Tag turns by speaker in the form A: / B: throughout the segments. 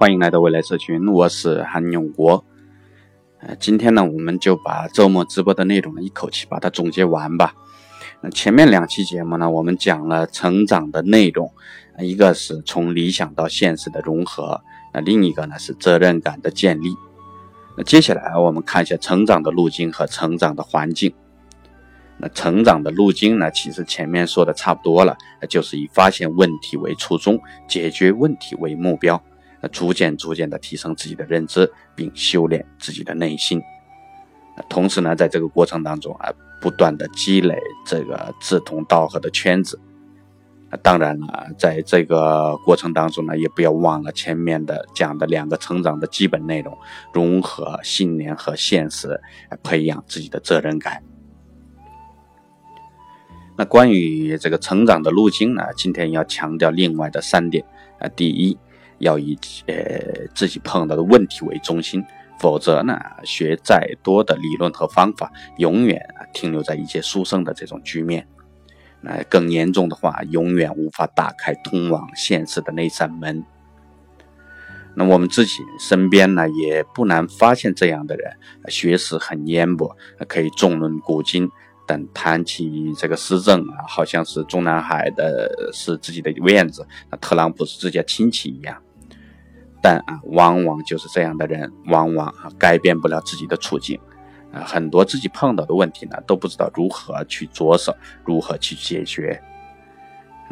A: 欢迎来到未来社群，我是韩永国。呃，今天呢，我们就把周末直播的内容呢，一口气把它总结完吧。那前面两期节目呢，我们讲了成长的内容，一个是从理想到现实的融合，那另一个呢是责任感的建立。那接下来我们看一下成长的路径和成长的环境。那成长的路径呢，其实前面说的差不多了，就是以发现问题为初衷，解决问题为目标。那逐渐逐渐的提升自己的认知，并修炼自己的内心。同时呢，在这个过程当中啊，不断的积累这个志同道合的圈子。当然了，在这个过程当中呢，也不要忘了前面的讲的两个成长的基本内容：融合信念和现实，培养自己的责任感。那关于这个成长的路径呢，今天要强调另外的三点啊，第一。要以呃自己碰到的问题为中心，否则呢，学再多的理论和方法，永远停留在一介书生的这种局面。那更严重的话，永远无法打开通往现实的那扇门。那我们自己身边呢，也不难发现这样的人，学识很渊博，可以纵论古今，但谈起这个施政啊，好像是中南海的是自己的院子，那特朗普是自家亲戚一样。但啊，往往就是这样的人，往往啊改变不了自己的处境，啊，很多自己碰到的问题呢，都不知道如何去着手，如何去解决。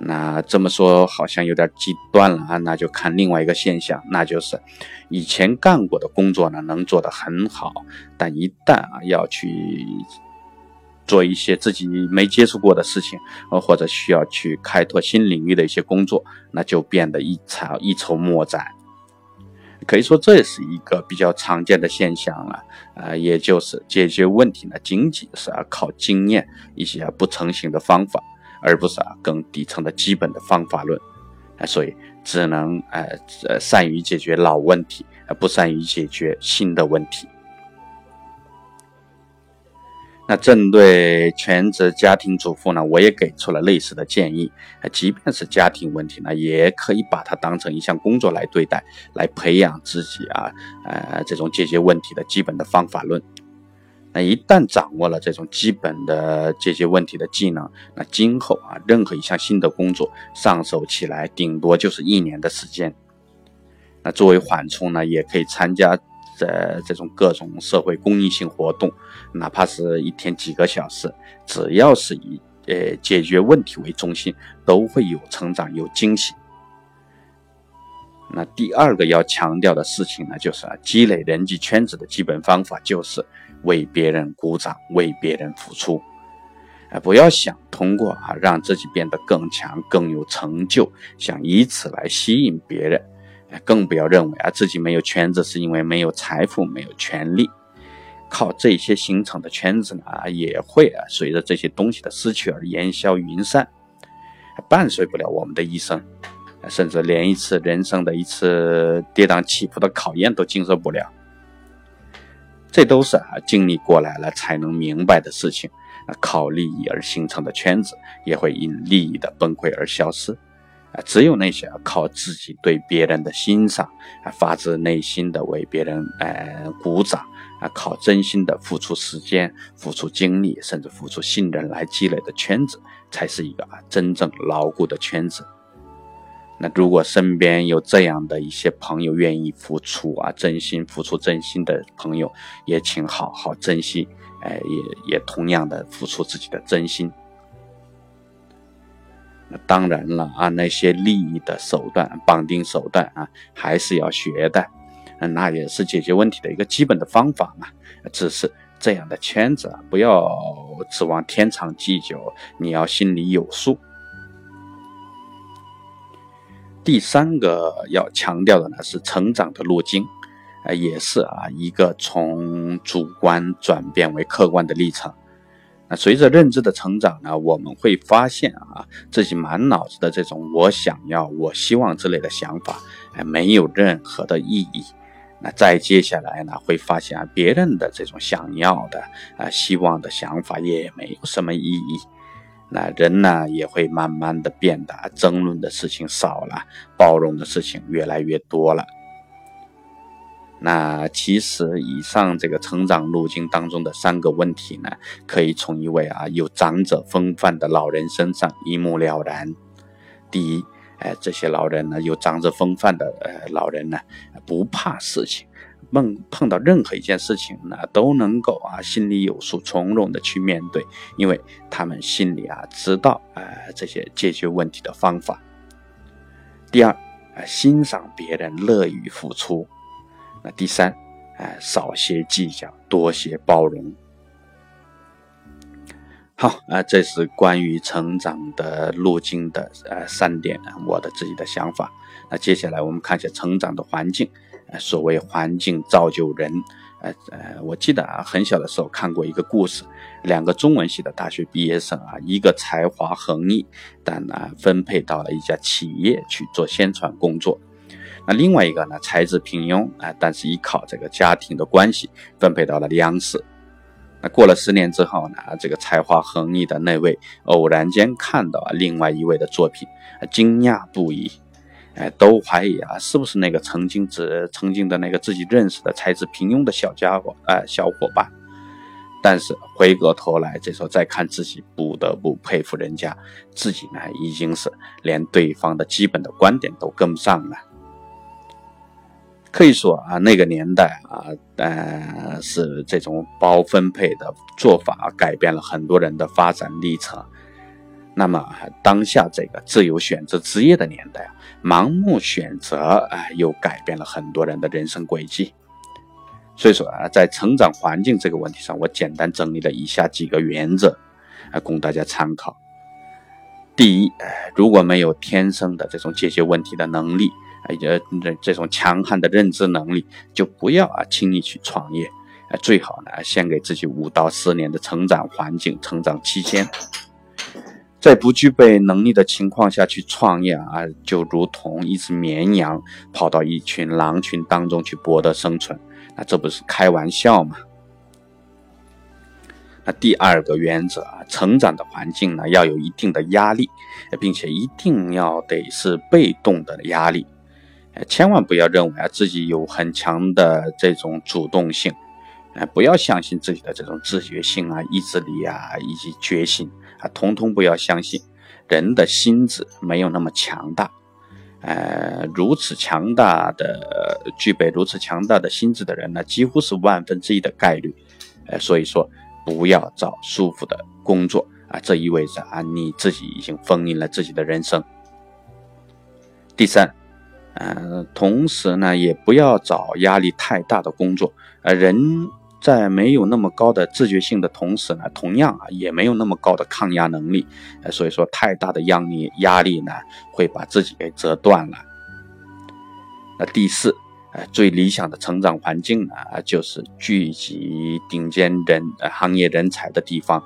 A: 那这么说好像有点极端了啊，那就看另外一个现象，那就是以前干过的工作呢，能做得很好，但一旦啊要去做一些自己没接触过的事情，呃，或者需要去开拓新领域的一些工作，那就变得一筹一筹莫展。可以说这也是一个比较常见的现象了，啊，也就是解决问题呢，仅仅是要靠经验一些不成型的方法，而不是啊更底层的基本的方法论，啊，所以只能呃呃善于解决老问题，而不善于解决新的问题。那针对全职家庭主妇呢，我也给出了类似的建议。即便是家庭问题呢，也可以把它当成一项工作来对待，来培养自己啊，呃，这种解决问题的基本的方法论。那一旦掌握了这种基本的解决问题的技能，那今后啊，任何一项新的工作上手起来，顶多就是一年的时间。那作为缓冲呢，也可以参加。在这种各种社会公益性活动，哪怕是一天几个小时，只要是以呃解决问题为中心，都会有成长有惊喜。那第二个要强调的事情呢，就是啊，积累人际圈子的基本方法就是为别人鼓掌，为别人付出。啊，不要想通过啊让自己变得更强、更有成就，想以此来吸引别人。更不要认为啊自己没有圈子是因为没有财富、没有权利，靠这些形成的圈子呢，也会啊随着这些东西的失去而烟消云散，伴随不了我们的一生，甚至连一次人生的一次跌宕起伏的考验都经受不了。这都是啊经历过来了才能明白的事情。啊靠利益而形成的圈子，也会因利益的崩溃而消失。啊，只有那些靠自己对别人的欣赏，啊，发自内心的为别人呃鼓掌，啊，靠真心的付出时间、付出精力，甚至付出信任来积累的圈子，才是一个啊真正牢固的圈子。那如果身边有这样的一些朋友愿意付出啊，真心付出真心的朋友，也请好好珍惜，哎，也也同样的付出自己的真心。那当然了啊，那些利益的手段、绑定手段啊，还是要学的。那也是解决问题的一个基本的方法嘛。只是这样的圈子啊，不要指望天长地久，你要心里有数。第三个要强调的呢，是成长的路径，呃，也是啊，一个从主观转变为客观的历程。那随着认知的成长呢，我们会发现啊，自己满脑子的这种“我想要”“我希望”之类的想法，哎，没有任何的意义。那再接下来呢，会发现，别人的这种想要的啊、希望的想法也没有什么意义。那人呢，也会慢慢的变得争论的事情少了，包容的事情越来越多了。那其实以上这个成长路径当中的三个问题呢，可以从一位啊有长者风范的老人身上一目了然。第一，哎，这些老人呢，有长者风范的呃老人呢，不怕事情，碰碰到任何一件事情呢，都能够啊心里有数，从容的去面对，因为他们心里啊知道呃这些解决问题的方法。第二，啊欣赏别人，乐于付出。那第三，哎，少些计较，多些包容。好啊，这是关于成长的路径的呃三点，我的自己的想法。那接下来我们看一下成长的环境。呃，所谓环境造就人。呃呃，我记得啊，很小的时候看过一个故事，两个中文系的大学毕业生啊，一个才华横溢，但呢分配到了一家企业去做宣传工作。那另外一个呢，才智平庸啊，但是依靠这个家庭的关系，分配到了央视。那过了十年之后呢，这个才华横溢的那位偶然间看到啊另外一位的作品，惊讶不已，哎，都怀疑啊是不是那个曾经只曾经的那个自己认识的才智平庸的小家伙啊小伙伴。但是回过头来，这时候再看自己，不得不佩服人家，自己呢已经是连对方的基本的观点都跟不上了。可以说啊，那个年代啊，呃，是这种包分配的做法改变了很多人的发展历程。那么当下这个自由选择职业的年代啊，盲目选择啊，又改变了很多人的人生轨迹。所以说啊，在成长环境这个问题上，我简单整理了以下几个原则啊，供大家参考。第一，如果没有天生的这种解决问题的能力。呃，这这种强悍的认知能力，就不要啊轻易去创业，呃，最好呢先给自己五到十年的成长环境、成长期间，在不具备能力的情况下去创业啊，就如同一只绵羊跑到一群狼群当中去博得生存，那这不是开玩笑吗？那第二个原则啊，成长的环境呢要有一定的压力，并且一定要得是被动的压力。千万不要认为啊自己有很强的这种主动性，哎，不要相信自己的这种自觉性啊、意志力啊以及决心啊，通通不要相信。人的心智没有那么强大，呃，如此强大的具备如此强大的心智的人呢，几乎是万分之一的概率。呃，所以说不要找舒服的工作啊，这意味着啊你自己已经封印了自己的人生。第三。呃，同时呢，也不要找压力太大的工作。呃，人在没有那么高的自觉性的同时呢，同样啊，也没有那么高的抗压能力。呃，所以说太大的压力压力呢，会把自己给折断了。那第四，呃，最理想的成长环境呢，就是聚集顶尖人行业人才的地方。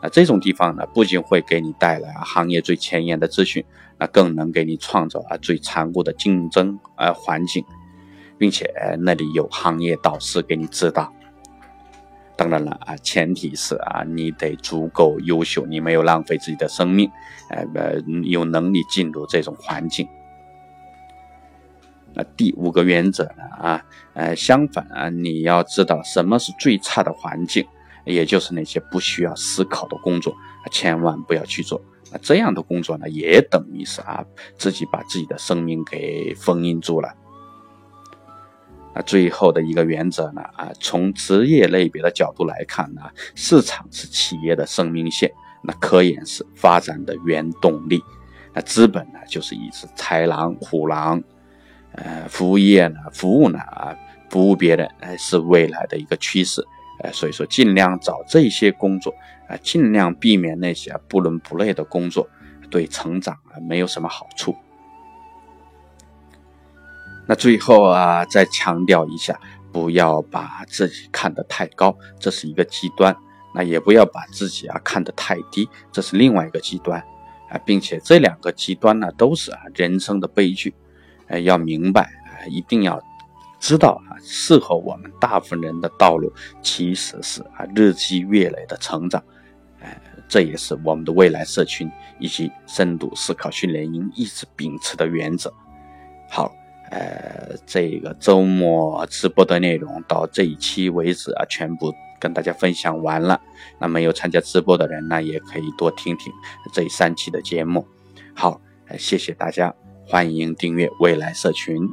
A: 那这种地方呢，不仅会给你带来行业最前沿的资讯，那更能给你创造啊最残酷的竞争啊环境，并且那里有行业导师给你指导。当然了啊，前提是啊你得足够优秀，你没有浪费自己的生命，呃呃有能力进入这种环境。那第五个原则呢啊呃相反啊你要知道什么是最差的环境。也就是那些不需要思考的工作，千万不要去做。那这样的工作呢，也等于是啊，自己把自己的生命给封印住了。那最后的一个原则呢，啊，从职业类别的角度来看呢，市场是企业的生命线，那科研是发展的原动力，那资本呢，就是一只豺狼虎狼，呃，服务业呢，服务呢，啊，服务别人，哎，是未来的一个趋势。呃，所以说尽量找这些工作，啊，尽量避免那些不伦不类的工作，对成长啊没有什么好处。那最后啊，再强调一下，不要把自己看得太高，这是一个极端；那也不要把自己啊看得太低，这是另外一个极端啊，并且这两个极端呢，都是啊人生的悲剧。呃，要明白，一定要。知道啊，适合我们大部分人的道路其实是啊日积月累的成长，哎，这也是我们的未来社群以及深度思考训练营一直秉持的原则。好，呃，这个周末直播的内容到这一期为止啊，全部跟大家分享完了。那没有参加直播的人呢，也可以多听听这三期的节目。好，谢谢大家，欢迎订阅未来社群。